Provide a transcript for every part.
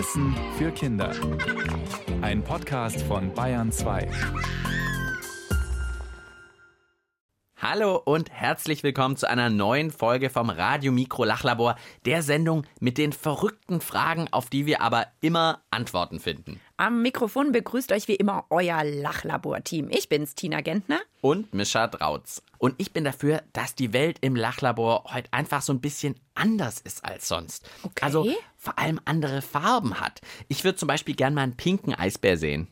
Wissen für Kinder. Ein Podcast von Bayern 2. Hallo und herzlich willkommen zu einer neuen Folge vom Radio Mikro Lachlabor, der Sendung mit den verrückten Fragen, auf die wir aber immer Antworten finden. Am Mikrofon begrüßt euch wie immer euer Lachlabor-Team. Ich bin's, Tina Gentner. Und Mischa Drautz. Und ich bin dafür, dass die Welt im Lachlabor heute einfach so ein bisschen anders ist als sonst. Okay. Also vor allem andere Farben hat. Ich würde zum Beispiel gern mal einen pinken Eisbär sehen.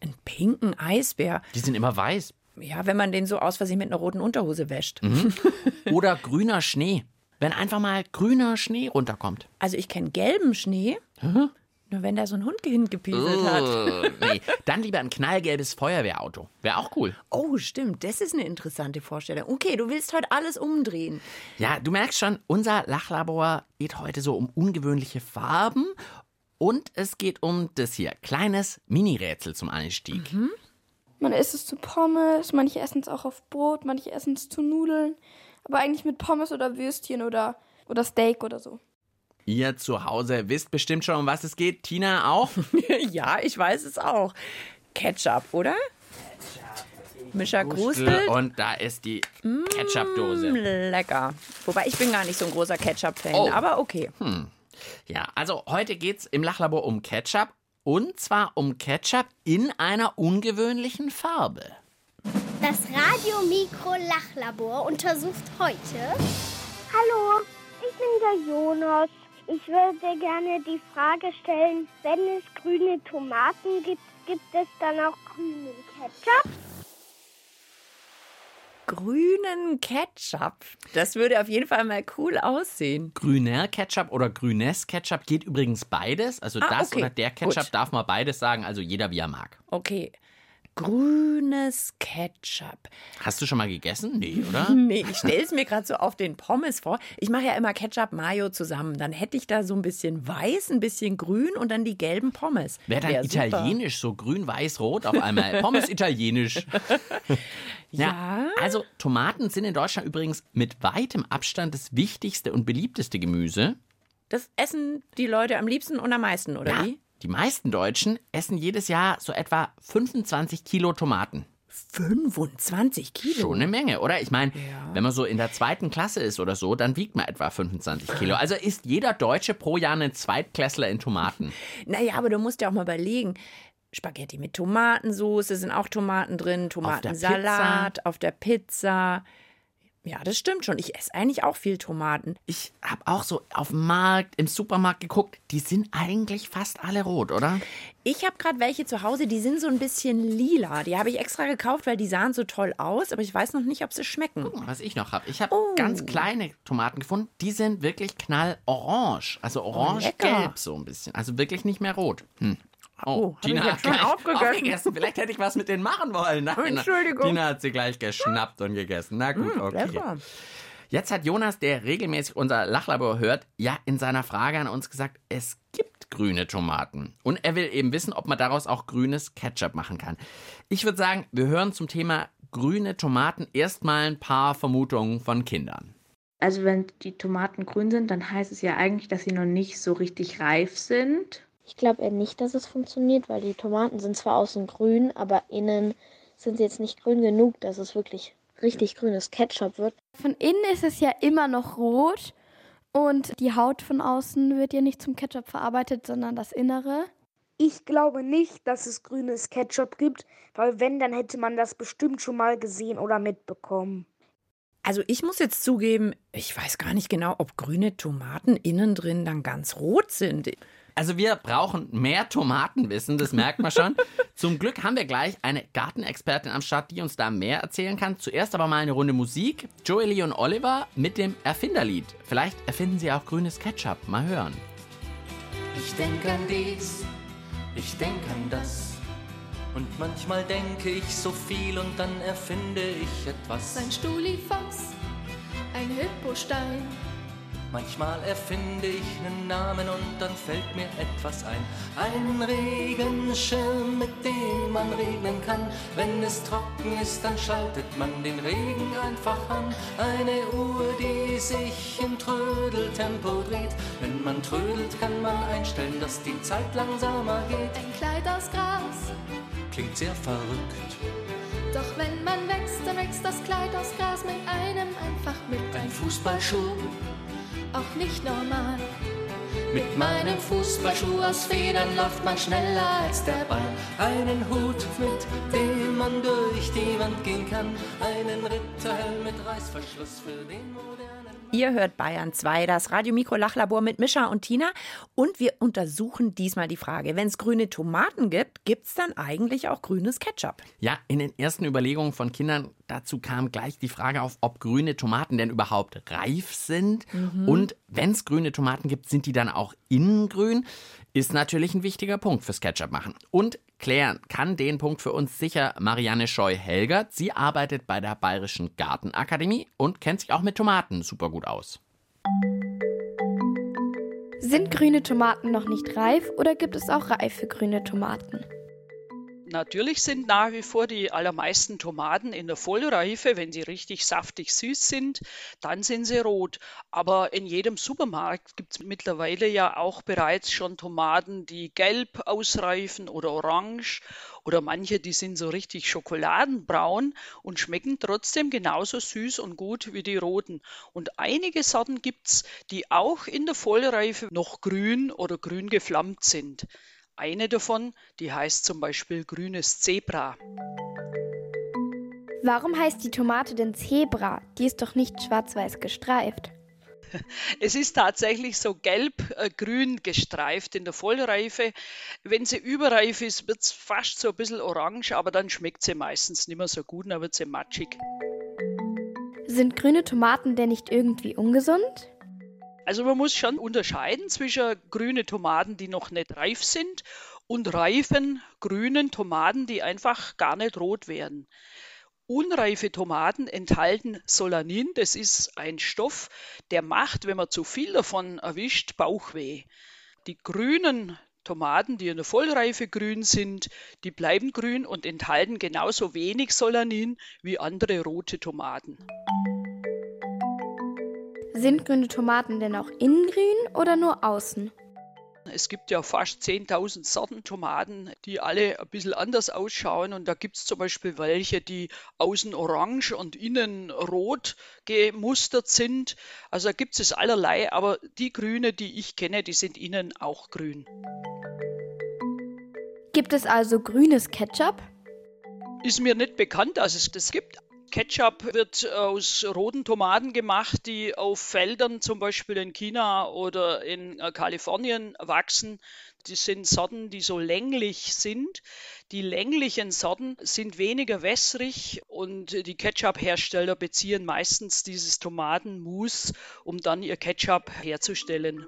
Einen pinken Eisbär. Die sind immer weiß. Ja, wenn man den so aus Versehen mit einer roten Unterhose wäscht. Oder grüner Schnee. Wenn einfach mal grüner Schnee runterkommt. Also ich kenne gelben Schnee. Nur wenn da so ein Hund hingepieselt hat. Nee, dann lieber ein knallgelbes Feuerwehrauto. Wäre auch cool. Oh, stimmt. Das ist eine interessante Vorstellung. Okay, du willst heute alles umdrehen. Ja, du merkst schon, unser Lachlabor geht heute so um ungewöhnliche Farben und es geht um das hier. Kleines Mini-Rätsel zum Einstieg. Man isst es zu Pommes, manche essen es auch auf Brot, manche essen es zu Nudeln. Aber eigentlich mit Pommes oder Würstchen oder, oder Steak oder so. Ihr zu Hause wisst bestimmt schon, um was es geht. Tina auch? ja, ich weiß es auch. Ketchup, oder? Mischa Gustel. Grustel. Und da ist die Ketchup-Dose. Lecker. Wobei ich bin gar nicht so ein großer Ketchup-Fan, Oh. aber okay. Ja, also heute geht's im Lachlabor um Ketchup. Und zwar um Ketchup in einer ungewöhnlichen Farbe. Das Radio Mikro Lachlabor untersucht heute. Hallo, ich bin der Jonas. Ich würde gerne die Frage stellen, wenn es grüne Tomaten gibt, gibt es dann auch grünen Ketchup? Grünen Ketchup. Das würde auf jeden Fall mal cool aussehen. Grüner Ketchup oder grünes Ketchup geht übrigens beides. Also Ah, das okay, oder der Ketchup gut. darf man beides sagen, also jeder wie er mag. Okay. Grünes Ketchup. Hast du schon mal gegessen? Nee, oder? Nee, ich stelle es mir gerade so auf den Pommes vor. Ich mache ja immer Ketchup Mayo zusammen. Dann hätte ich da so ein bisschen weiß, ein bisschen grün und dann die gelben Pommes. Wäre dann Wär super. italienisch, so grün, weiß, rot auf einmal. Pommes italienisch. Ja. Also Tomaten sind in Deutschland übrigens mit weitem Abstand das wichtigste und beliebteste Gemüse. Das essen die Leute am liebsten und am meisten, oder Ja, wie? Die meisten Deutschen essen jedes Jahr so etwa 25 Kilo Tomaten. 25 Kilo. Schon eine Menge, oder? Ich meine, wenn man so in der zweiten Klasse ist oder so, dann wiegt man etwa 25 Kilo. Also isst jeder Deutsche pro Jahr einen Zweitklässler in Tomaten. Naja, aber du musst ja auch mal überlegen. Spaghetti mit Tomatensauce, sind auch Tomaten drin, Tomatensalat auf der Pizza. Ja, das stimmt schon. Ich esse eigentlich auch viel Tomaten. Ich habe auch so auf dem Markt, im Supermarkt geguckt, die sind eigentlich fast alle rot, oder? Ich habe gerade welche zu Hause, die sind so ein bisschen lila. Die habe ich extra gekauft, weil die sahen so toll aus, aber ich weiß noch nicht, ob sie schmecken. Was ich noch habe. Ich habe Oh. ganz kleine Tomaten gefunden, die sind wirklich knallorange. Also orange-gelb so ein bisschen. Also wirklich nicht mehr rot. Hm. Oh, ich Tina hat schon gleich aufgegessen? aufgegessen. Vielleicht hätte ich was mit denen machen wollen. Nein, Entschuldigung. Tina hat sie gleich geschnappt und gegessen. Na gut, okay. Lecker. Jetzt hat Jonas, der regelmäßig unser Lachlabor hört, ja in seiner Frage an uns gesagt, es gibt grüne Tomaten. Und er will eben wissen, ob man daraus auch grünes Ketchup machen kann. Ich würde sagen, wir hören zum Thema grüne Tomaten erstmal ein paar Vermutungen von Kindern. Also wenn die Tomaten grün sind, dann heißt es ja eigentlich, dass sie noch nicht so richtig reif sind. Ich glaube eher nicht, dass es funktioniert, weil die Tomaten sind zwar außen grün, aber innen sind sie jetzt nicht grün genug, dass es wirklich richtig grünes Ketchup wird. Von innen ist es ja immer noch rot und die Haut von außen wird ja nicht zum Ketchup verarbeitet, sondern das Innere. Ich glaube nicht, dass es grünes Ketchup gibt, weil wenn, dann hätte man das bestimmt schon mal gesehen oder mitbekommen. Also ich muss jetzt zugeben, ich weiß gar nicht genau, ob grüne Tomaten innen drin dann ganz rot sind. Also wir brauchen mehr Tomatenwissen, das merkt man schon. Zum Glück haben wir gleich eine Gartenexpertin am Start, die uns da mehr erzählen kann. Zuerst aber mal eine Runde Musik. Joely und Oliver mit dem Erfinderlied. Vielleicht erfinden sie auch grünes Ketchup. Mal hören. Ich denke an dies, ich denke an das. Und manchmal denke ich so viel und dann erfinde ich etwas. Ein Stulifox, ein Hippostein, Manchmal erfinde ich einen Namen und dann fällt mir etwas ein. Einen Regenschirm, mit dem man regnen kann. Wenn es trocken ist, dann schaltet man den Regen einfach an. Eine Uhr, die sich im Trödeltempo dreht. Wenn man trödelt, kann man einstellen, dass die Zeit langsamer geht. Ein Kleid aus Gras. Klingt sehr verrückt. Doch wenn man wächst, dann wächst das Kleid aus Gras mit einem einfach mit. Ein Fußballschuh auch nicht normal. Mit meinem Fußballschuh aus Federn läuft man schneller als der Ball. Einen Hut, mit dem man durch die Wand gehen kann. Einen Ritterhelm mit Reißverschluss für den modernen. Ihr hört Bayern 2, das Radio-Mikro-Lachlabor mit Mischa und Tina. Und wir untersuchen diesmal die Frage, wenn es grüne Tomaten gibt, gibt es dann eigentlich auch grünes Ketchup? Ja, in den ersten Überlegungen von Kindern dazu kam gleich die Frage auf, ob grüne Tomaten denn überhaupt reif sind. Mhm. Und wenn es grüne Tomaten gibt, sind die dann auch innengrün? Ist natürlich ein wichtiger Punkt fürs Ketchup machen. Und klären kann den Punkt für uns sicher Marianne Scheu-Helgert. Sie arbeitet bei der Bayerischen Gartenakademie und kennt sich auch mit Tomaten super gut aus. Sind grüne Tomaten noch nicht reif oder gibt es auch reife grüne Tomaten? Natürlich sind nach wie vor die allermeisten Tomaten in der Vollreife. Wenn sie richtig saftig süß sind, dann sind sie rot. Aber in jedem Supermarkt gibt es mittlerweile ja auch bereits schon Tomaten, die gelb ausreifen oder orange oder manche, die sind so richtig schokoladenbraun und schmecken trotzdem genauso süß und gut wie die roten. Und einige Sorten gibt es, die auch in der Vollreife noch grün oder grün geflammt sind. Eine davon, die heißt zum Beispiel grünes Zebra. Warum heißt die Tomate denn Zebra? Die ist doch nicht schwarz-weiß gestreift. Es ist tatsächlich so gelb-grün äh, gestreift in der Vollreife. Wenn sie überreif ist, wird es fast so ein bisschen orange, aber dann schmeckt sie meistens nicht mehr so gut, dann wird sie matschig. Sind grüne Tomaten denn nicht irgendwie ungesund? Also man muss schon unterscheiden zwischen grüne Tomaten, die noch nicht reif sind und reifen grünen Tomaten, die einfach gar nicht rot werden. Unreife Tomaten enthalten Solanin, das ist ein Stoff, der macht, wenn man zu viel davon erwischt, Bauchweh. Die grünen Tomaten, die in der Vollreife grün sind, die bleiben grün und enthalten genauso wenig Solanin wie andere rote Tomaten. Sind grüne Tomaten denn auch innen grün oder nur außen? Es gibt ja fast 10.000 Sorten Tomaten, die alle ein bisschen anders ausschauen. Und da gibt es zum Beispiel welche, die außen orange und innen rot gemustert sind. Also da gibt es allerlei, aber die Grüne, die ich kenne, die sind innen auch grün. Gibt es also grünes Ketchup? Ist mir nicht bekannt, dass es das gibt. Ketchup wird aus roten Tomaten gemacht, die auf Feldern zum Beispiel in China oder in äh, Kalifornien wachsen. Die sind Sorten, die so länglich sind. Die länglichen Sorten sind weniger wässrig und die Ketchup-Hersteller beziehen meistens dieses Tomatenmus, um dann ihr Ketchup herzustellen.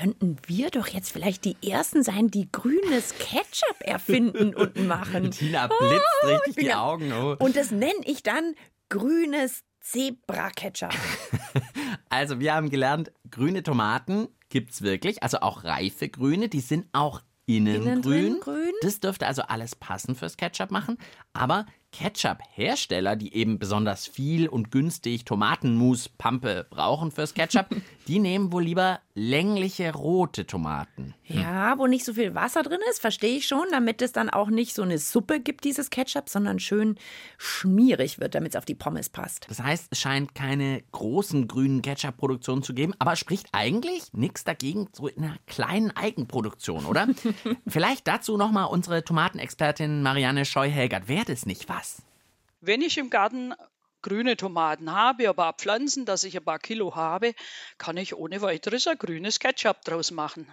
Könnten wir doch jetzt vielleicht die Ersten sein, die grünes Ketchup erfinden und machen. Tina blitzt oh, richtig die Augen. Oh. Und das nenne ich dann grünes Zebra-Ketchup. also wir haben gelernt, grüne Tomaten gibt es wirklich, also auch reife grüne, die sind auch innen, innen grün. grün. Das dürfte also alles passen fürs Ketchup machen. Aber Ketchup-Hersteller, die eben besonders viel und günstig Tomatenmus-Pampe brauchen fürs Ketchup, die nehmen wohl lieber längliche rote Tomaten. Hm. Ja, wo nicht so viel Wasser drin ist, verstehe ich schon, damit es dann auch nicht so eine Suppe gibt, dieses Ketchup, sondern schön schmierig wird, damit es auf die Pommes passt. Das heißt, es scheint keine großen grünen Ketchup-Produktionen zu geben, aber spricht eigentlich nichts dagegen, so in einer kleinen Eigenproduktion, oder? Vielleicht dazu nochmal unsere Tomatenexpertin Marianne Scheu-Helgert. Wäre das nicht was? Wenn ich im Garten grüne Tomaten habe, ein paar Pflanzen, dass ich ein paar Kilo habe, kann ich ohne weiteres ein grünes Ketchup draus machen.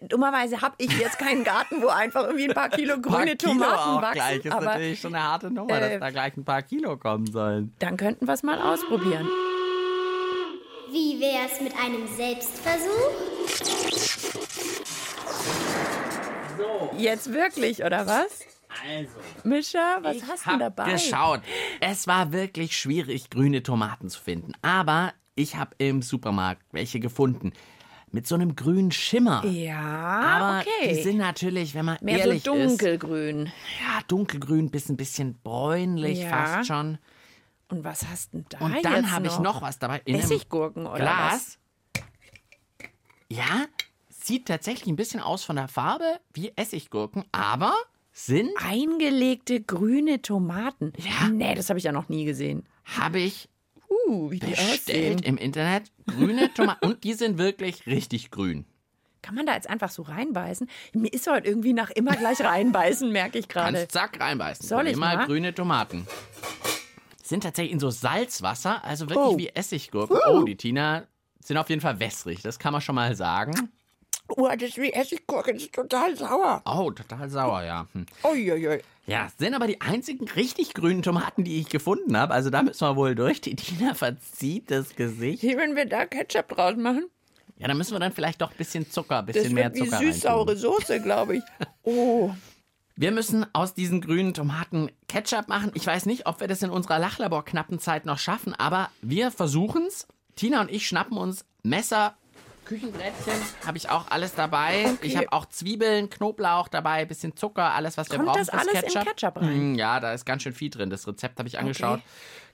Dummerweise habe ich jetzt keinen Garten, wo einfach irgendwie ein paar Kilo grüne paar Kilo Tomaten auch wachsen. Gleich ist aber, natürlich schon eine harte Nummer, äh, dass da gleich ein paar Kilo kommen sollen. Dann könnten wir es mal ausprobieren. Wie wäre es mit einem Selbstversuch? So. Jetzt wirklich, oder was? Also, Mischa, was ich hast du dabei? geschaut. Es war wirklich schwierig, grüne Tomaten zu finden. Aber ich habe im Supermarkt welche gefunden. Mit so einem grünen Schimmer. Ja, Aber okay. die sind natürlich, wenn man Mehr ehrlich so ist, dunkelgrün. ja, dunkelgrün, bis ein bisschen bräunlich Ja. fast schon. Und was hast denn da Und dann habe ich noch was dabei. In Essiggurken oder Glas. Ja, sieht tatsächlich ein bisschen aus von der Farbe wie Essiggurken, aber sind, Eingelegte grüne Tomaten. Ja. Nee, das habe ich ja noch nie gesehen. habe ich Uh, wie die bestellt aussehen. im Internet, grüne Tomaten. Und die sind wirklich richtig grün. Kann man da jetzt einfach so reinbeißen? Mir ist heute irgendwie nach immer gleich reinbeißen, merke ich gerade. Kannst zack reinbeißen. Soll ich mal mal? grüne Tomaten. Sind tatsächlich in so Salzwasser, also wirklich Oh. wie Essiggurken. Oh, die Tina sind auf jeden Fall wässrig, das kann man schon mal sagen. Oh, das ist wie Essiggurken, das ist total sauer. Oh, total sauer, ja. Hm. Uiuiui. Ja, sind aber die einzigen richtig grünen Tomaten, die ich gefunden habe. Also da müssen wir wohl durch. Die Tina verzieht das Gesicht. Wie wenn wir da Ketchup draus machen? Ja, da müssen wir dann vielleicht doch ein bisschen Zucker, ein Das bisschen mehr wird wie Zucker süß-saure reintun. Soße, glaube ich. Oh, Wir müssen aus diesen grünen Tomaten Ketchup machen. Ich weiß nicht, ob wir das in unserer Lachlabor-knappen Zeit noch schaffen, aber wir versuchen's. Tina und ich schnappen uns Messer, Küchenbrettchen, habe ich auch alles dabei. Okay. Ich habe auch Zwiebeln, Knoblauch dabei, bisschen Zucker, alles, was wir Kommt brauchen das fürs alles in Ketchup. Ketchup rein? Mm, Ja, da ist ganz schön viel drin. Das Rezept habe ich angeschaut.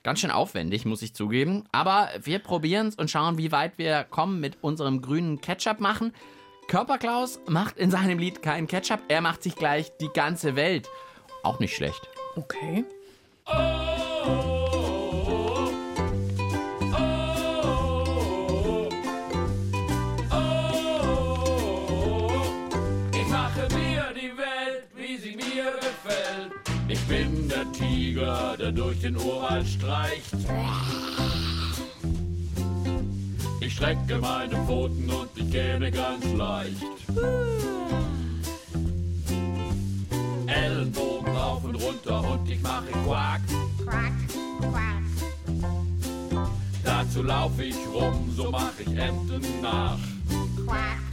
Ganz schön aufwendig, muss ich zugeben. Aber wir probieren es und schauen, wie weit wir kommen mit unserem grünen Ketchup machen. Körperklaus macht in seinem Lied keinen Ketchup. Er macht sich gleich die ganze Welt. Auch nicht schlecht. okay. Ich bin der Tiger, der durch den Urwald streicht. Ich strecke meine Pfoten und ich gähne ganz leicht. Ellenbogen rauf und runter und ich mache Quack. Quack, quack. Dazu laufe ich rum, so mach ich Enten nach. Quack,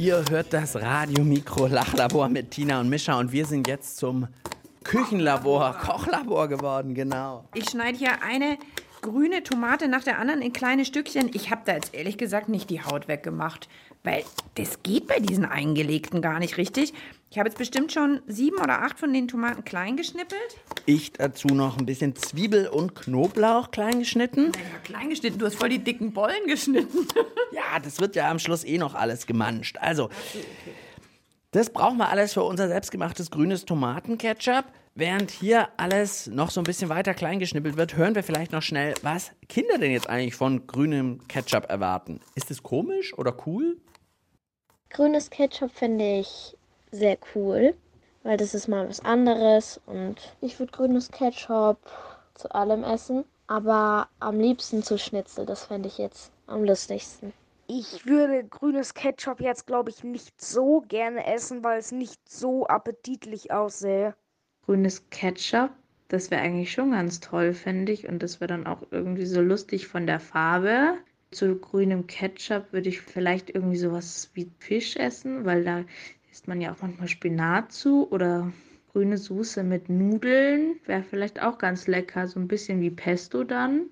Ihr hört das Radiomikro Lachlabor mit Tina und Mischa und wir sind jetzt zum Küchenlabor, Kochlabor geworden, genau. Ich schneide hier eine grüne Tomate nach der anderen in kleine Stückchen. Ich habe da jetzt ehrlich gesagt nicht die Haut weggemacht, weil das geht bei diesen eingelegten gar nicht richtig. Ich habe jetzt bestimmt schon sieben oder acht von den Tomaten klein geschnippelt. Ich dazu noch ein bisschen Zwiebel und Knoblauch klein geschnitten. Ja, klein geschnitten, du hast voll die dicken Bollen geschnitten. Ja, das wird ja am Schluss eh noch alles gemanscht. Also, das brauchen wir alles für unser selbstgemachtes grünes Tomatenketchup. Während hier alles noch so ein bisschen weiter klein geschnippelt wird, hören wir vielleicht noch schnell, was Kinder denn jetzt eigentlich von grünem Ketchup erwarten. Ist es komisch oder cool? Grünes Ketchup finde ich sehr cool, weil das ist mal was anderes und ich würde grünes Ketchup zu allem essen, aber am liebsten zu Schnitzel, das fände ich jetzt am lustigsten. Ich würde grünes Ketchup jetzt, glaube ich, nicht so gerne essen, weil es nicht so appetitlich aussähe. Grünes Ketchup, das wäre eigentlich schon ganz toll, fände ich. Und das wäre dann auch irgendwie so lustig von der Farbe. Zu grünem Ketchup würde ich vielleicht irgendwie sowas wie Fisch essen, weil da isst man ja auch manchmal Spinat zu oder grüne Soße mit Nudeln wäre vielleicht auch ganz lecker, so ein bisschen wie Pesto dann.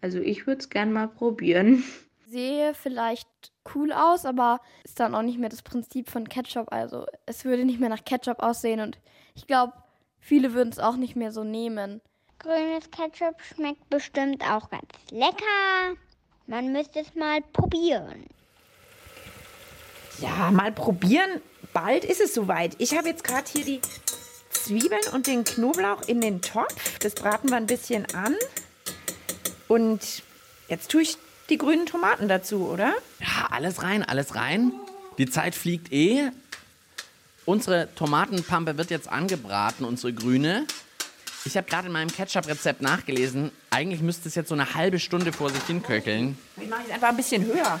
Also ich würde es gern mal probieren. Sehe vielleicht cool aus, aber ist dann auch nicht mehr das Prinzip von Ketchup. Also es würde nicht mehr nach Ketchup aussehen und ich glaube, viele würden es auch nicht mehr so nehmen. Grünes Ketchup schmeckt bestimmt auch ganz lecker. Man müsste es mal probieren. Ja, mal probieren. Bald ist es soweit. Ich habe jetzt gerade hier die Zwiebeln und den Knoblauch in den Topf. Das braten wir ein bisschen an. Und jetzt tue ich die grünen Tomaten dazu, oder? Ja, alles rein, alles rein. Die Zeit fliegt eh. Unsere Tomatenpampe wird jetzt angebraten, unsere grüne. Ich habe gerade in meinem Ketchup-Rezept nachgelesen. Eigentlich müsste es jetzt so eine halbe Stunde vor sich hin köcheln. Ich mache es einfach ein bisschen höher.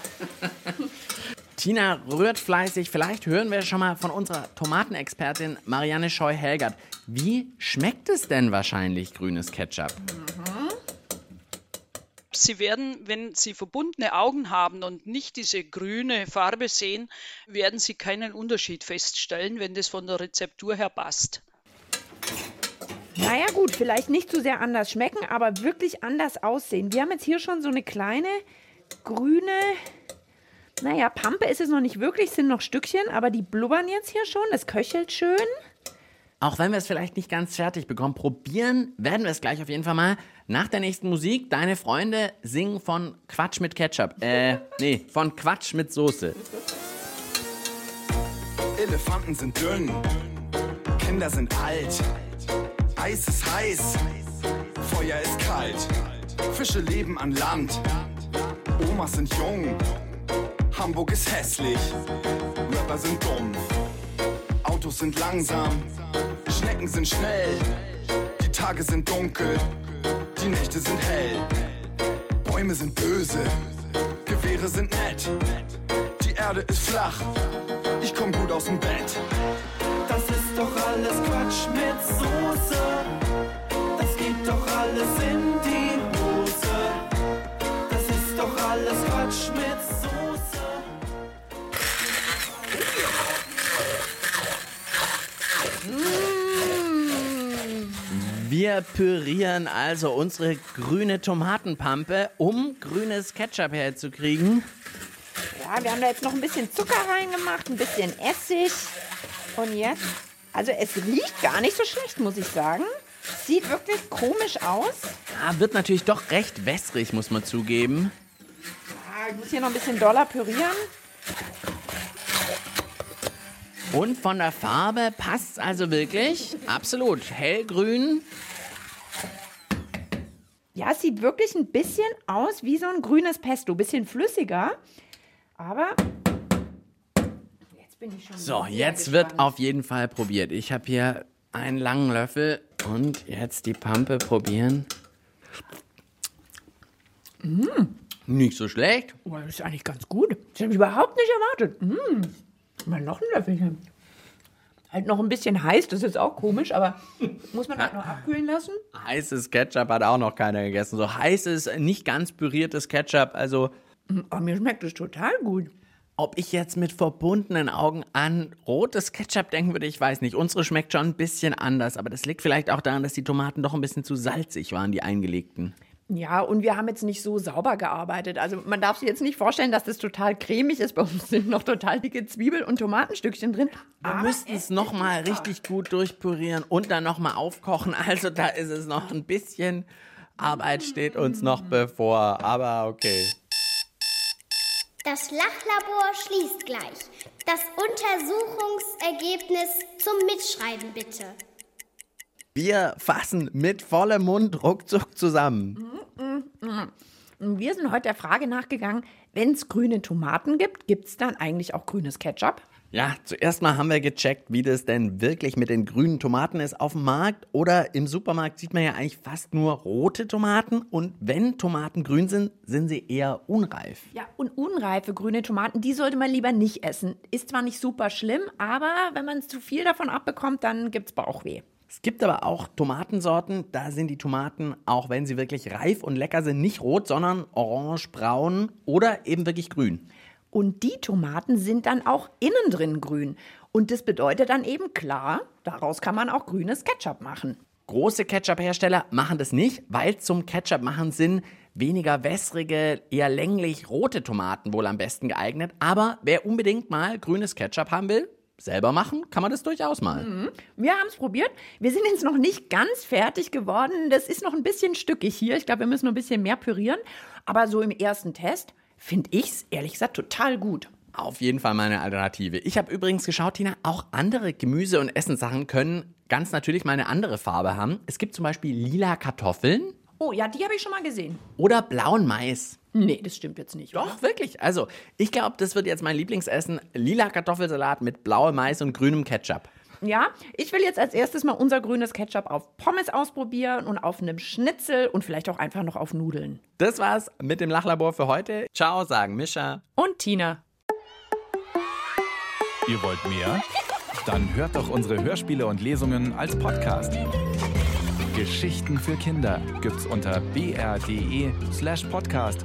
Tina rührt fleißig. Vielleicht hören wir schon mal von unserer Tomatenexpertin Marianne Scheu-Helgert. Wie schmeckt es denn wahrscheinlich grünes Ketchup? Sie werden, wenn Sie verbundene Augen haben und nicht diese grüne Farbe sehen, werden Sie keinen Unterschied feststellen, wenn das von der Rezeptur her passt. Naja gut, vielleicht nicht zu sehr anders schmecken, aber wirklich anders aussehen. Wir haben jetzt hier schon so eine kleine grüne, naja, Pampe ist es noch nicht wirklich, sind noch Stückchen, aber die blubbern jetzt hier schon, das köchelt schön. Auch wenn wir es vielleicht nicht ganz fertig bekommen, probieren werden wir es gleich auf jeden Fall mal. Nach der nächsten Musik, deine Freunde singen von Quatsch mit Ketchup. Äh, nee, von Quatsch mit Soße. Elefanten sind dünn, Kinder sind alt, Eis ist heiß, Feuer ist kalt, Fische leben an Land, Omas sind jung, Hamburg ist hässlich, Rapper sind dumm, Autos sind langsam, Schnecken sind schnell, die Tage sind dunkel, die Nächte sind hell, Bäume sind böse, Gewehre sind nett, die Erde ist flach, ich komm gut aus dem Bett. Das ist doch alles Quatsch mit Soße. Das geht doch alles in Wir pürieren also unsere grüne Tomatenpampe, um grünes Ketchup herzukriegen. Ja, wir haben da jetzt noch ein bisschen Zucker reingemacht, ein bisschen Essig. Und jetzt, also es riecht gar nicht so schlecht, muss ich sagen. Sieht wirklich komisch aus. Ja, wird natürlich doch recht wässrig, muss man zugeben. Ah, ich muss hier noch ein bisschen doller pürieren. Und von der Farbe passt also wirklich. Absolut. Hellgrün. Ja, es sieht wirklich ein bisschen aus wie so ein grünes Pesto. Bisschen flüssiger. Aber jetzt bin ich schon. So, jetzt gespannt. wird auf jeden Fall probiert. Ich habe hier einen langen Löffel und jetzt die Pampe probieren. Mm. Nicht so schlecht. Oh, das ist eigentlich ganz gut. Das habe ich überhaupt nicht erwartet. Mm. Mal noch ein Löffelchen. Halt noch ein bisschen heiß, das ist jetzt auch komisch, aber muss man halt noch abkühlen lassen. Heißes Ketchup hat auch noch keiner gegessen. So heißes, nicht ganz püriertes Ketchup. Also, Aber mir schmeckt es total gut. ob ich jetzt mit verbundenen Augen an rotes Ketchup denken würde, ich weiß nicht. Unsere schmeckt schon ein bisschen anders, aber das liegt vielleicht auch daran, dass die Tomaten doch ein bisschen zu salzig waren, die eingelegten. Ja, und wir haben jetzt nicht so sauber gearbeitet. Also man darf sich jetzt nicht vorstellen, dass das total cremig ist. Bei uns sind noch total dicke Zwiebel- und Tomatenstückchen drin. Wir müssten es nochmal richtig gut durchpürieren und dann nochmal aufkochen. Also da ist es noch ein bisschen Arbeit steht uns noch bevor. Aber okay. Das Lachlabor schließt gleich. Das Untersuchungsergebnis zum Mitschreiben bitte. Wir fassen mit vollem Mund ruckzuck zusammen. Und Wir sind heute der Frage nachgegangen, wenn es grüne Tomaten gibt, gibt es dann eigentlich auch grünes Ketchup? Ja, zuerst mal haben wir gecheckt, wie das denn wirklich mit den grünen Tomaten ist auf dem Markt. Oder im Supermarkt sieht man ja eigentlich fast nur rote Tomaten. Und wenn Tomaten grün sind, sind sie eher unreif. Ja, und unreife grüne Tomaten, die sollte man lieber nicht essen. Ist zwar nicht super schlimm, aber wenn man zu viel davon abbekommt, dann gibt es Bauchweh. Es gibt aber auch Tomatensorten, da sind die Tomaten, auch wenn sie wirklich reif und lecker sind, nicht rot, sondern orange, braun oder eben wirklich grün. Und die Tomaten sind dann auch innen drin grün. Und das bedeutet dann eben klar, daraus kann man auch grünes Ketchup machen. Große Ketchup-Hersteller machen das nicht, weil zum Ketchup machen sind weniger wässrige, eher länglich rote Tomaten wohl am besten geeignet. Aber wer unbedingt mal grünes Ketchup haben will, selber machen, kann man das durchaus mal. Mhm. Wir haben es probiert. Wir sind jetzt noch nicht ganz fertig geworden. Das ist noch ein bisschen stückig hier. Ich glaube, wir müssen noch ein bisschen mehr pürieren. Aber so im ersten Test finde ich es ehrlich gesagt total gut. Auf jeden Fall meine Alternative. Ich habe übrigens geschaut, Tina, auch andere Gemüse- und Essenssachen können ganz natürlich mal eine andere Farbe haben. Es gibt zum Beispiel lila Kartoffeln Oh ja, die habe ich schon mal gesehen. oder blauen Mais. Nee, das stimmt jetzt nicht. Doch, wirklich. Also, ich glaube, das wird jetzt mein Lieblingsessen. Lila Kartoffelsalat mit blauem Mais und grünem Ketchup. Ja, ich will jetzt als erstes mal unser grünes Ketchup auf Pommes ausprobieren und auf einem Schnitzel und vielleicht auch einfach noch auf Nudeln. Das war's mit dem Lachlabor für heute. Ciao, sagen Mischa. Und Tina. Ihr wollt mehr? Dann hört doch unsere Hörspiele und Lesungen als Podcast. Geschichten für Kinder gibt's unter br.de slash podcast